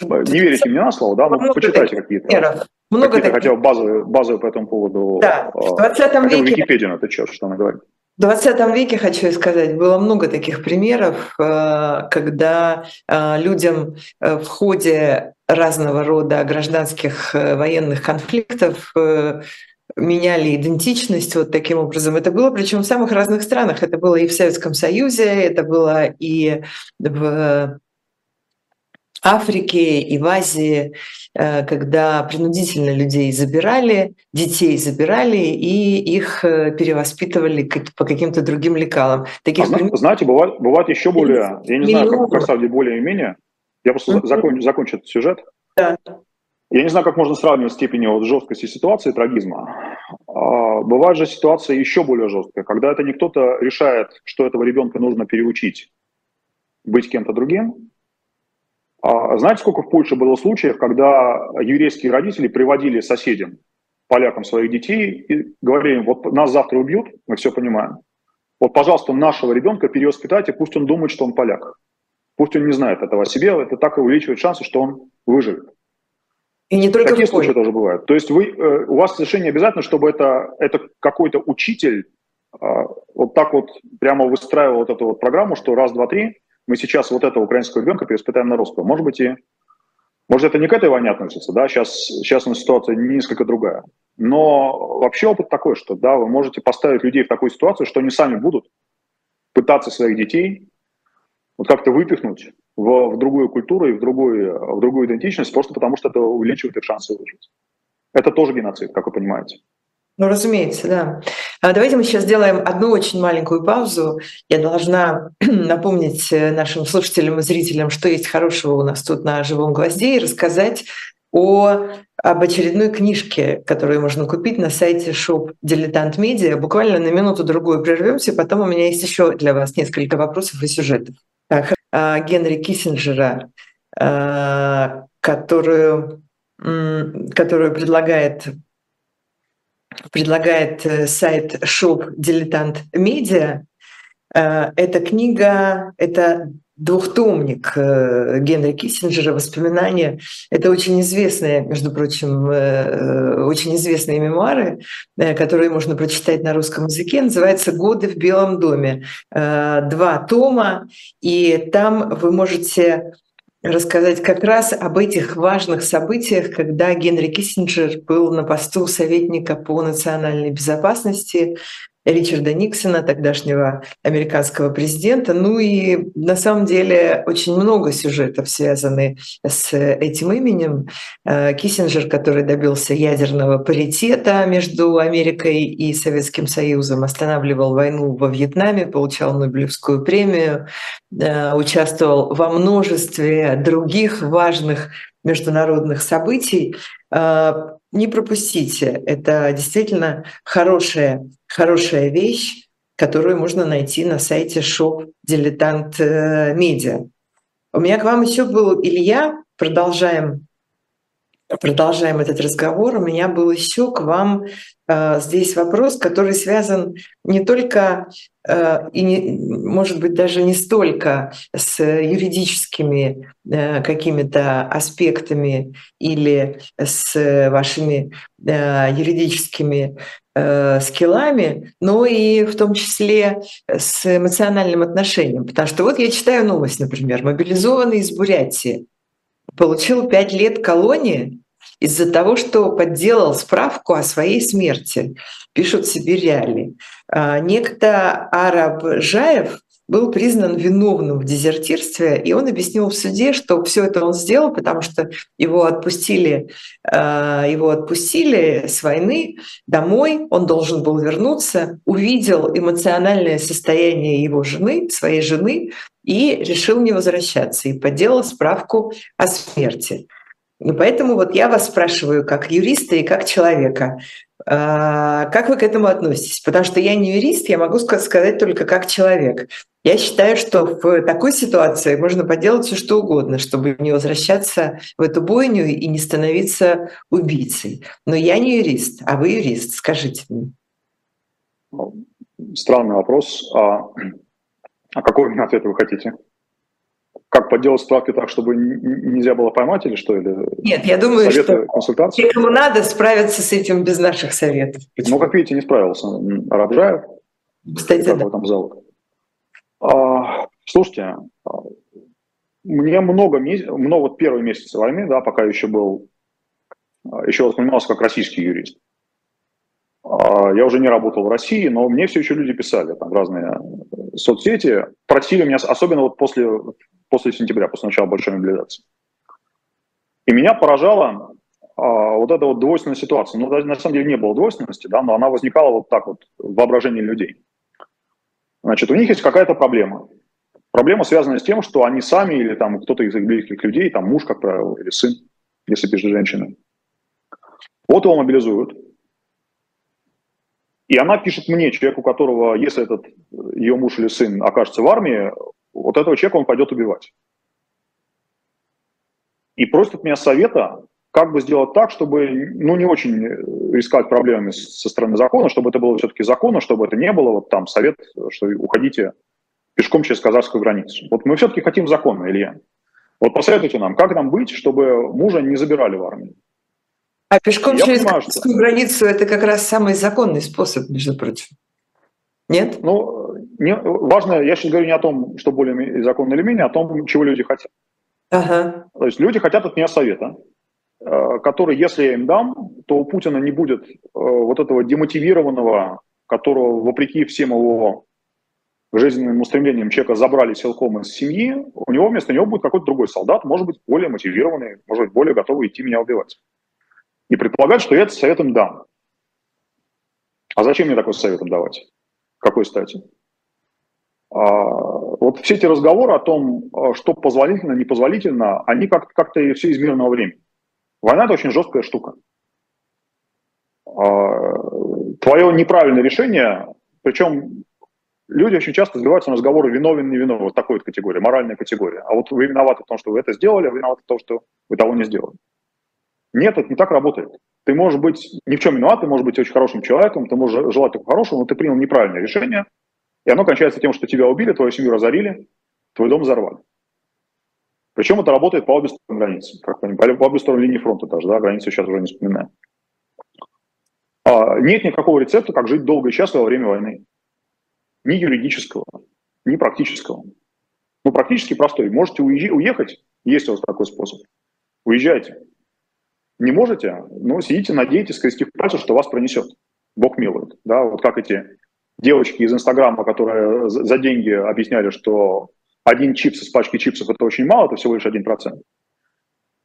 не верите мне на слово, да, много почитайте какие-то. Много таких... хотя бы базовые, базовые по этому поводу. Да, в 20 а, веке... Википедия на этот счет, что она говорит. В 20 веке, хочу сказать, было много таких примеров, э, когда э, людям э, в ходе разного рода гражданских военных конфликтов меняли идентичность вот таким образом. Это было причем в самых разных странах. Это было и в Советском Союзе, это было и в Африке и в Азии, э, когда принудительно людей забирали, детей забирали и их э, перевоспитывали по каким-то другим лекалам. Таких а, примеров... Знаете, бывает, бывает еще более, я не знаю, как, как стадии более-менее, я просто mm-hmm. закончу, закончу этот сюжет. Да. Я не знаю, как можно сравнивать степень вот жесткости ситуации трагизма. А, бывает же ситуация еще более жесткая, когда это не кто-то решает, что этого ребенка нужно переучить быть кем-то другим, знаете, сколько в Польше было случаев, когда еврейские родители приводили соседям, полякам своих детей и говорили им, вот нас завтра убьют, мы все понимаем. Вот, пожалуйста, нашего ребенка перевоспитайте, пусть он думает, что он поляк. Пусть он не знает этого о себе, это так и увеличивает шансы, что он выживет. И не только Такие случаи тоже бывают. То есть вы, э, у вас совершенно не обязательно, чтобы это, это какой-то учитель а, вот так вот прямо выстраивал вот эту вот программу, что раз, два, три, мы сейчас вот этого украинского ребенка переспитаем на русского. Может быть, и может, это не к этой войне относится, да, сейчас, сейчас ситуация несколько другая. Но вообще опыт такой, что, да, вы можете поставить людей в такую ситуацию, что они сами будут пытаться своих детей вот как-то выпихнуть в, в другую культуру и в другую, в другую идентичность, просто потому что это увеличивает их шансы выжить. Это тоже геноцид, как вы понимаете. Ну, разумеется, да. А давайте мы сейчас сделаем одну очень маленькую паузу. Я должна <clears throat> напомнить э, нашим слушателям и зрителям, что есть хорошего у нас тут на «Живом гвозде» и рассказать о, об очередной книжке, которую можно купить на сайте Shop Дилетант Медиа. Буквально на минуту-другую прервемся, потом у меня есть еще для вас несколько вопросов и сюжетов. Так, а, Генри Киссинджера, а, которую, которую предлагает предлагает э, сайт Shop Дилетант Медиа. Э, эта книга, это двухтомник э, Генри Киссинджера «Воспоминания». Это очень известные, между прочим, очень известные мемуары, которые можно прочитать на русском языке. Называется «Годы в Белом доме». Два тома, и там вы можете рассказать как раз об этих важных событиях, когда Генри Киссинджер был на посту советника по национальной безопасности, Ричарда Никсона, тогдашнего американского президента. Ну и на самом деле очень много сюжетов связаны с этим именем. Э, Киссинджер, который добился ядерного паритета между Америкой и Советским Союзом, останавливал войну во Вьетнаме, получал Нобелевскую премию, э, участвовал во множестве других важных международных событий. Э, не пропустите. Это действительно хорошая, хорошая вещь, которую можно найти на сайте Shop Дилетант Медиа. У меня к вам еще был Илья. Продолжаем продолжаем этот разговор. У меня был еще к вам э, здесь вопрос, который связан не только э, и, не, может быть, даже не столько с юридическими э, какими-то аспектами или с вашими э, юридическими э, скиллами, но и в том числе с эмоциональным отношением. Потому что вот я читаю новость, например, мобилизованный из Бурятии получил пять лет колонии из-за того, что подделал справку о своей смерти, пишут себе реалии. А, некто Араб Жаев был признан виновным в дезертирстве, и он объяснил в суде, что все это он сделал, потому что его отпустили, э, его отпустили с войны домой, он должен был вернуться, увидел эмоциональное состояние его жены, своей жены, и решил не возвращаться, и подделал справку о смерти. И поэтому вот я вас спрашиваю, как юриста и как человека, а, как вы к этому относитесь? Потому что я не юрист, я могу сказать только как человек. Я считаю, что в такой ситуации можно поделать все что угодно, чтобы не возвращаться в эту бойню и не становиться убийцей. Но я не юрист, а вы юрист. Скажите мне. Странный вопрос. А, а какой именно ответ вы хотите? Как подделать справки так, чтобы нельзя было поймать или что? Или Нет, я думаю, советы, что консультации? кому надо, справиться с этим без наших советов. Ну, как видите, не справился. Рабжаев. Кстати, да. Там зал. А, слушайте, а, мне много, много вот первые месяцы войны, да, пока еще был, а, еще воспринимался как российский юрист. А, я уже не работал в России, но мне все еще люди писали, там разные соцсети, просили меня, особенно вот после после сентября, после начала большой мобилизации. И меня поражала а, вот эта вот двойственная ситуация. Ну, на самом деле не было двойственности, да, но она возникала вот так вот в воображении людей. Значит, у них есть какая-то проблема. Проблема связана с тем, что они сами или там кто-то из их близких людей, там муж, как правило, или сын, если пишет женщина. Вот его мобилизуют. И она пишет мне, человеку, у которого, если этот ее муж или сын окажется в армии, вот этого человека он пойдет убивать. И просит от меня совета, как бы сделать так, чтобы ну, не очень искать проблемами со стороны закона, чтобы это было все-таки законно, чтобы это не было вот там совет, что уходите пешком через казахскую границу. Вот мы все-таки хотим закона, Илья. Вот посоветуйте нам, как нам быть, чтобы мужа не забирали в армию. А пешком Я через понимаю, что... границу это как раз самый законный способ, между прочим. Нет? Ну, не, важно, я сейчас говорю не о том, что более законно или менее, а о том, чего люди хотят. Ага. То есть люди хотят от меня совета, э, который, если я им дам, то у Путина не будет э, вот этого демотивированного, которого, вопреки всем его жизненным устремлениям человека забрали силком из семьи, у него вместо него будет какой-то другой солдат, может быть, более мотивированный, может быть, более готовый идти меня убивать. И предполагать, что я этот совет им дам. А зачем мне такой совет им давать? Какой стати? А, вот все эти разговоры о том, а, что позволительно, непозволительно, они как-то как все из мирного времени. Война – это очень жесткая штука. А, Твое неправильное решение, причем люди очень часто сбиваются на разговоры виновен, не виновен, вот такой вот категории, моральная категория. А вот вы виноваты в том, что вы это сделали, а виноваты в том, что вы того не сделали. Нет, это не так работает. Ты можешь быть ни в чем виноват, ты можешь быть очень хорошим человеком, ты можешь желать только хорошего, но ты принял неправильное решение, и оно кончается тем, что тебя убили, твою семью разорили, твой дом взорвали. Причем это работает по обе стороны границы, как по обе стороны линии фронта даже, да, границу сейчас уже не вспоминаем. А, нет никакого рецепта, как жить долго и счастливо во время войны. Ни юридического, ни практического. Ну, практически простой. Можете уехать, есть у вас такой способ. Уезжайте. Не можете? Ну, сидите, надейтесь, скрестив пальцы, что вас пронесет. Бог милует. Да, вот как эти девочки из Инстаграма, которые за деньги объясняли, что один чипс из пачки чипсов это очень мало, это всего лишь один процент.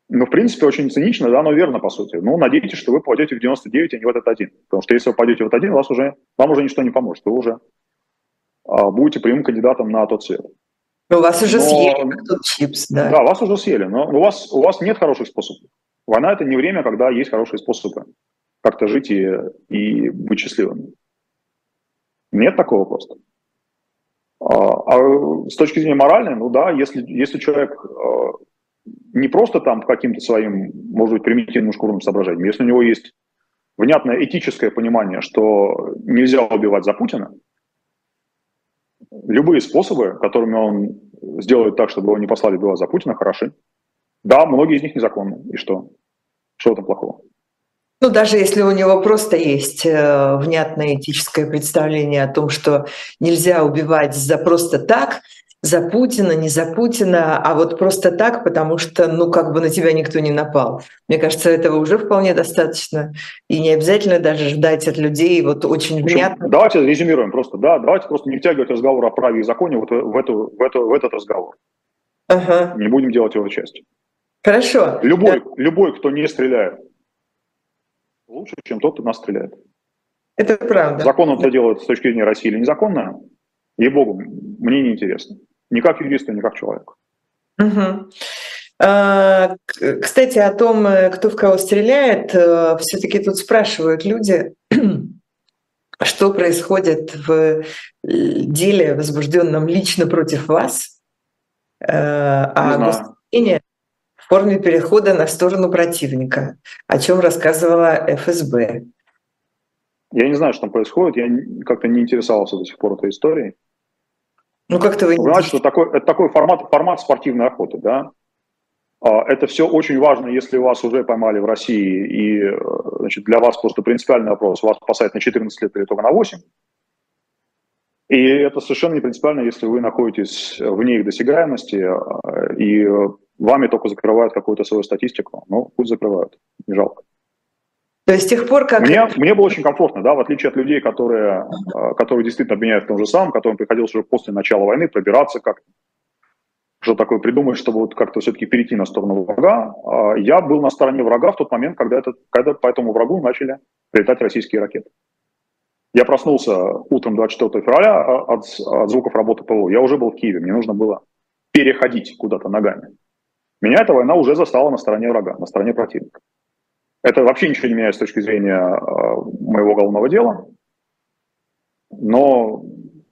Ну, в принципе, очень цинично, да, но верно, по сути. Ну, надейтесь, что вы попадете в 99, а не в этот один. Потому что если вы попадете в этот один, вас уже, вам уже ничто не поможет. Вы уже а, будете прямым кандидатом на тот свет. Но вас уже но, съели, как тот чипс, да. Да, вас уже съели, но у вас, у вас нет хороших способов. Война – это не время, когда есть хорошие способы как-то жить и, и быть счастливым. Нет такого просто. А, а с точки зрения моральной, ну да, если, если человек а, не просто там каким-то своим, может быть, примитивным шкурным соображением, если у него есть внятное этическое понимание, что нельзя убивать за Путина, любые способы, которыми он сделает так, чтобы его не послали убивать за Путина, хороши. Да, многие из них незаконны. И что? Что там плохого? Ну, даже если у него просто есть э, внятное этическое представление о том, что нельзя убивать за просто так, за Путина, не за Путина, а вот просто так, потому что, ну, как бы на тебя никто не напал. Мне кажется, этого уже вполне достаточно. И не обязательно даже ждать от людей вот очень общем, внятно. Давайте резюмируем просто, да, давайте просто не втягивать разговор о праве и законе вот в, эту, в, эту, в этот разговор. Ага. Не будем делать его частью. Хорошо. Любой, да. любой, кто не стреляет, лучше, чем тот, кто нас стреляет. Это правда. Закон это делает с точки зрения России или незаконно, ей-богу, мне не интересно. Ни как юриста, ни как человека. Угу. А, кстати, о том, э, кто в кого стреляет, э, все-таки тут спрашивают люди, <clears throat> что происходит в э, деле, возбужденном лично против вас, а государение в форме перехода на сторону противника, о чем рассказывала ФСБ. Я не знаю, что там происходит, я как-то не интересовался до сих пор этой историей. Ну, как-то вы... Знаете, что такой, это такой формат, формат спортивной охоты, да? А, это все очень важно, если вас уже поймали в России, и значит, для вас просто принципиальный вопрос, вас посадят на 14 лет или только на 8. И это совершенно не принципиально, если вы находитесь вне их досягаемости, э, и вами только закрывают какую-то свою статистику. Ну, пусть закрывают, не жалко. То есть с тех пор, как... Мне, мне было очень комфортно, да, в отличие от людей, которые, э, которые действительно обвиняют в том же самом, которым приходилось уже после начала войны пробираться как-то, что такое придумать, чтобы вот как-то все-таки перейти на сторону врага. А я был на стороне врага в тот момент, когда, это, когда по этому врагу начали прилетать российские ракеты. Я проснулся утром 24 февраля а, от, от звуков работы ПВО. Я уже был в Киеве, мне нужно было переходить куда-то ногами. Меня эта война уже застала на стороне врага, на стороне противника. Это вообще ничего не меняет с точки зрения э, моего уголовного дела, но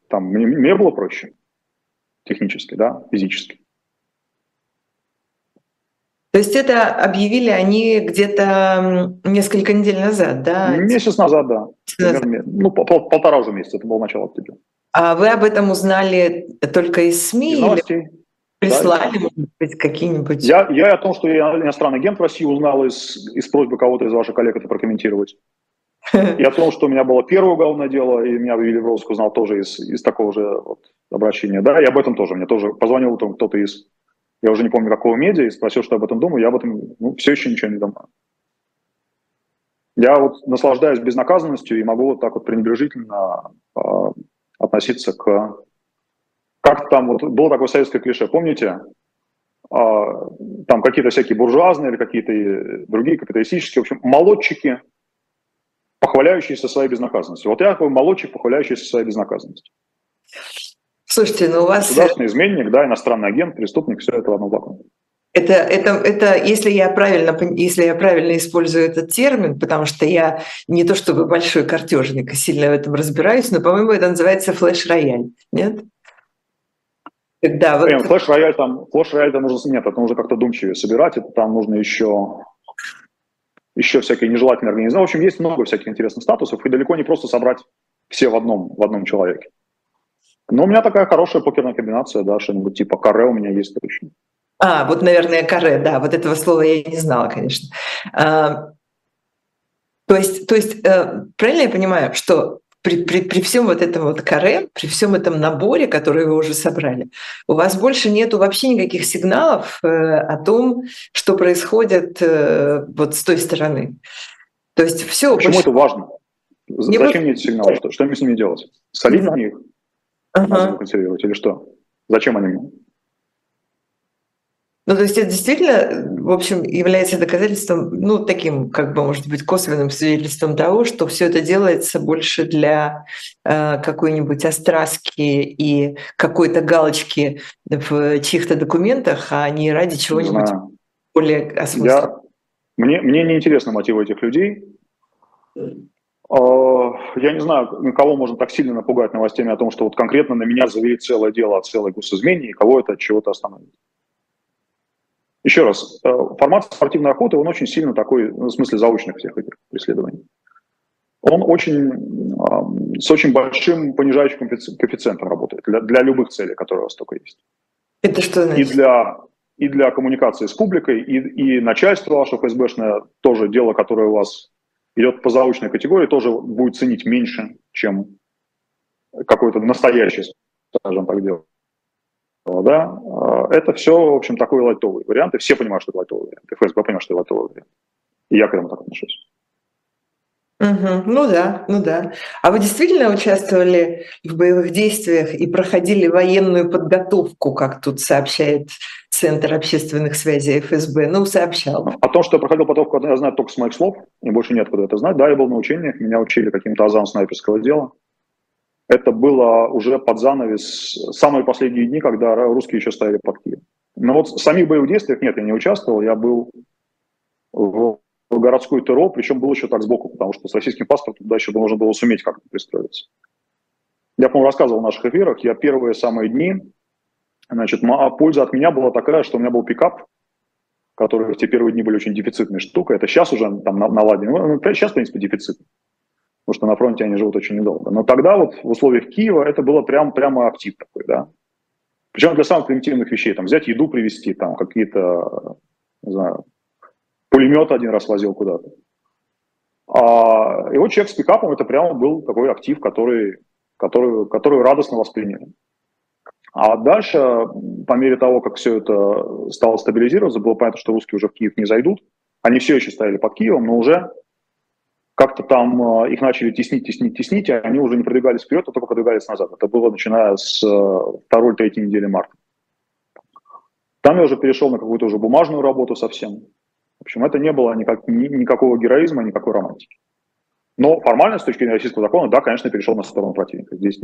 там мне, мне было проще технически, да, физически. То есть это объявили они где-то несколько недель назад, да? Месяц назад, да. Примерно, ну, пол, полтора уже месяца, это было начало октября. А вы об этом узнали только из СМИ? Из новостей. Или... Прислали, может быть, какие-нибудь... Я, я о том, что я иностранный агент в России, узнал из, из просьбы кого-то из ваших коллег это прокомментировать. <laughs> И о том, что у меня было первое уголовное дело, и меня вывели в розыск, узнал тоже из, из такого же вот обращения. Да, и об этом тоже. Мне тоже позвонил утром кто-то из, я уже не помню, какого медиа, и спросил, что я об этом думаю. Я об этом ну, все еще ничего не думаю. Я вот наслаждаюсь безнаказанностью и могу вот так вот пренебрежительно э, относиться к как там вот было такое советское клише, помните? А, там какие-то всякие буржуазные или какие-то другие капиталистические, в общем, молодчики, похваляющиеся своей безнаказанностью. Вот я такой молодчик, похваляющийся своей безнаказанностью. Слушайте, ну у вас... Государственный изменник, да, иностранный агент, преступник, все это в одном флаконе. Это, это, это если, я правильно, если я правильно использую этот термин, потому что я не то чтобы большой картежник и сильно в этом разбираюсь, но, по-моему, это называется флеш-рояль, нет? Когда вот... Флеш-рояль там, флеш-рояль там нужно, нет, это нужно как-то думчивее собирать, это там нужно еще, еще всякие нежелательные организации. В общем, есть много всяких интересных статусов, и далеко не просто собрать все в одном, в одном человеке. Но у меня такая хорошая покерная комбинация, да, что-нибудь типа каре у меня есть точно. А, вот, наверное, каре, да, вот этого слова я не знала, конечно. А, то есть, то есть э, правильно я понимаю, что при, при, при всем вот этом вот каре, при всем этом наборе, который вы уже собрали, у вас больше нету вообще никаких сигналов э, о том, что происходит э, вот с той стороны. То есть все. Почему больше... это важно? Не Зачем мне эти сигналы? Что, что мне с ними делать? Солить на них? Ага. Консервировать или что? Зачем они мне? Ну, то есть это действительно, в общем, является доказательством, ну, таким, как бы, может быть, косвенным свидетельством того, что все это делается больше для э, какой-нибудь остраски и какой-то галочки в чьих-то документах, а не ради чего-нибудь более осмысленного. Мне, мне не интересны мотивы этих людей. А, я не знаю, кого можно так сильно напугать новостями о том, что вот конкретно на меня завели целое дело о целой госизмене, и кого это от чего-то остановит. Еще раз, э, формат спортивной охоты, он очень сильно такой, ну, в смысле заочных всех этих преследований. Он очень, с очень большим понижающим коэффициентом работает для, для любых целей, которые у вас только есть. Это что значит? И для, и для коммуникации с публикой, и, и начальство ваше ФСБшное, тоже дело, которое у вас идет по заочной категории, тоже будет ценить меньше, чем какое-то настоящее, скажем так, дело. Да, это все, в общем, такой лайтовый вариант, и все понимают, что это лайтовый вариант, и ФСБ понимает, что это лайтовый вариант. И я к этому так отношусь. Угу. Ну да, ну да. А вы действительно участвовали в боевых действиях и проходили военную подготовку, как тут сообщает Центр общественных связей ФСБ? Ну, сообщал. О том, что я проходил подготовку, я знаю только с моих слов, и больше нет куда это знать. Да, я был на учениях, меня учили каким-то азам снайперского дела. Это было уже под занавес самые последние дни, когда русские еще стояли под Киевом. Но вот в самих боевых действиях нет, я не участвовал, я был в городской ТРО, причем был еще так сбоку, потому что с российским паспортом туда еще нужно было суметь как-то пристроиться. Я, по-моему, рассказывал в наших эфирах, я первые самые дни, значит, польза от меня была такая, что у меня был пикап, который в те первые дни были очень дефицитной штукой. Это сейчас уже там наладили. Ну, сейчас, в принципе, дефицит. Потому что на фронте они живут очень недолго. Но тогда вот в условиях Киева это было прям, прямо актив такой, да. Причем для самых примитивных вещей. Там взять еду привезти, там какие-то, не знаю, пулемет один раз возил куда-то. А, и вот человек с пикапом, это прямо был такой актив, который, который, который радостно восприняли. А дальше, по мере того, как все это стало стабилизироваться, было понятно, что русские уже в Киев не зайдут. Они все еще стояли под Киевом, но уже как-то там а, их начали теснить, теснить, теснить, и они уже не продвигались вперед, а только продвигались назад. Это было начиная с а, второй-третьей недели марта. Там я уже перешел на какую-то уже бумажную работу совсем. В общем, это не было никак, ни, никакого героизма, никакой романтики. Но формально, с точки зрения российского закона, да, конечно, перешел на сторону противника. Здесь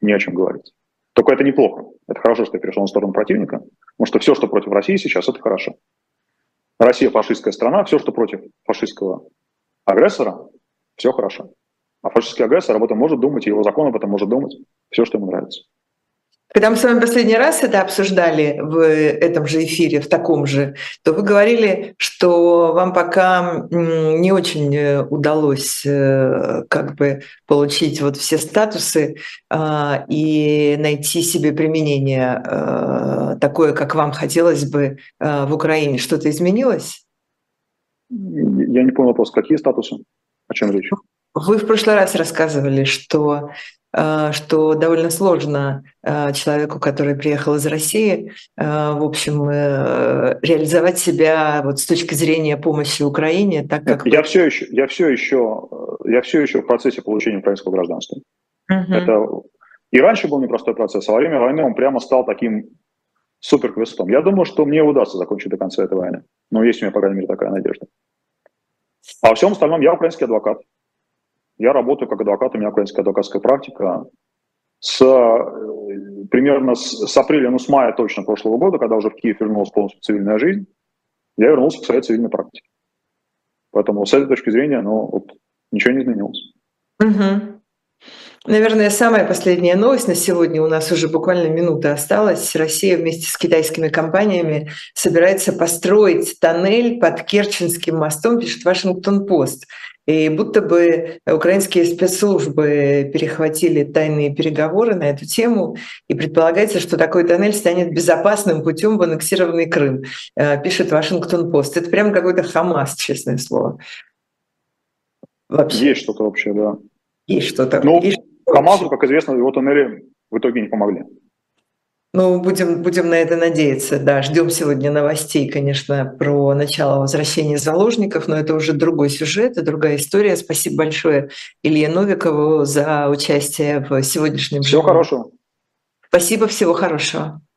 не о чем говорить. Только это неплохо. Это хорошо, что я перешел на сторону противника, потому что все, что против России сейчас, это хорошо. Россия фашистская страна, все, что против фашистского агрессора, все хорошо. А фашистский агрессор об этом может думать, и его закон об этом может думать, все, что ему нравится. Когда мы с вами последний раз это обсуждали в этом же эфире, в таком же, то вы говорили, что вам пока не очень э, удалось э, как бы получить вот все статусы а, и найти себе применение а, такое, как вам хотелось бы в Украине. Что-то изменилось? Я не понял вопрос. Какие статусы? О чем речь? Вы в прошлый раз рассказывали, что Э, что довольно сложно э, человеку, который приехал из России, э, в общем, реализовать себя вот с точки зрения помощи Украине, так как я все еще, я все еще, я все еще в процессе получения украинского гражданства. Угу. Это и раньше был непростой процесс, а во время войны он прямо стал таким суперквестом. Я думаю, что мне удастся закончить до конца этой войны. Но есть у меня, по крайней мере, такая надежда. А во всем остальном я украинский адвокат. Я работаю как адвокат, у меня украинская адвокатская практика. С, э, примерно с, с апреля, ну с мая точно прошлого года, когда уже в Киев вернулась полностью цивильная жизнь, я вернулся к своей цивильной практике. Поэтому с этой точки зрения, ну, вот, ничего не изменилось. Угу. Наверное, самая последняя новость на сегодня, у нас уже буквально минута осталась. Россия вместе с китайскими компаниями собирается построить тоннель под Керченским мостом, пишет Вашингтон-Пост. И будто бы украинские спецслужбы перехватили тайные переговоры на эту тему, и предполагается, что такой тоннель станет безопасным путем в аннексированный Крым, э, пишет Вашингтон-Пост. Это прям какой-то Хамас, честное слово. Вообще. Есть что-то вообще, да. Есть что-то. Ну, есть Хамасу, как известно, его тоннели в итоге не помогли. Ну, будем, будем на это надеяться, да. Ждем сегодня новостей, конечно, про начало возвращения заложников, но это уже другой сюжет и другая история. Спасибо большое Илье Новикову за участие в сегодняшнем Всего хорошего. Спасибо, всего хорошего.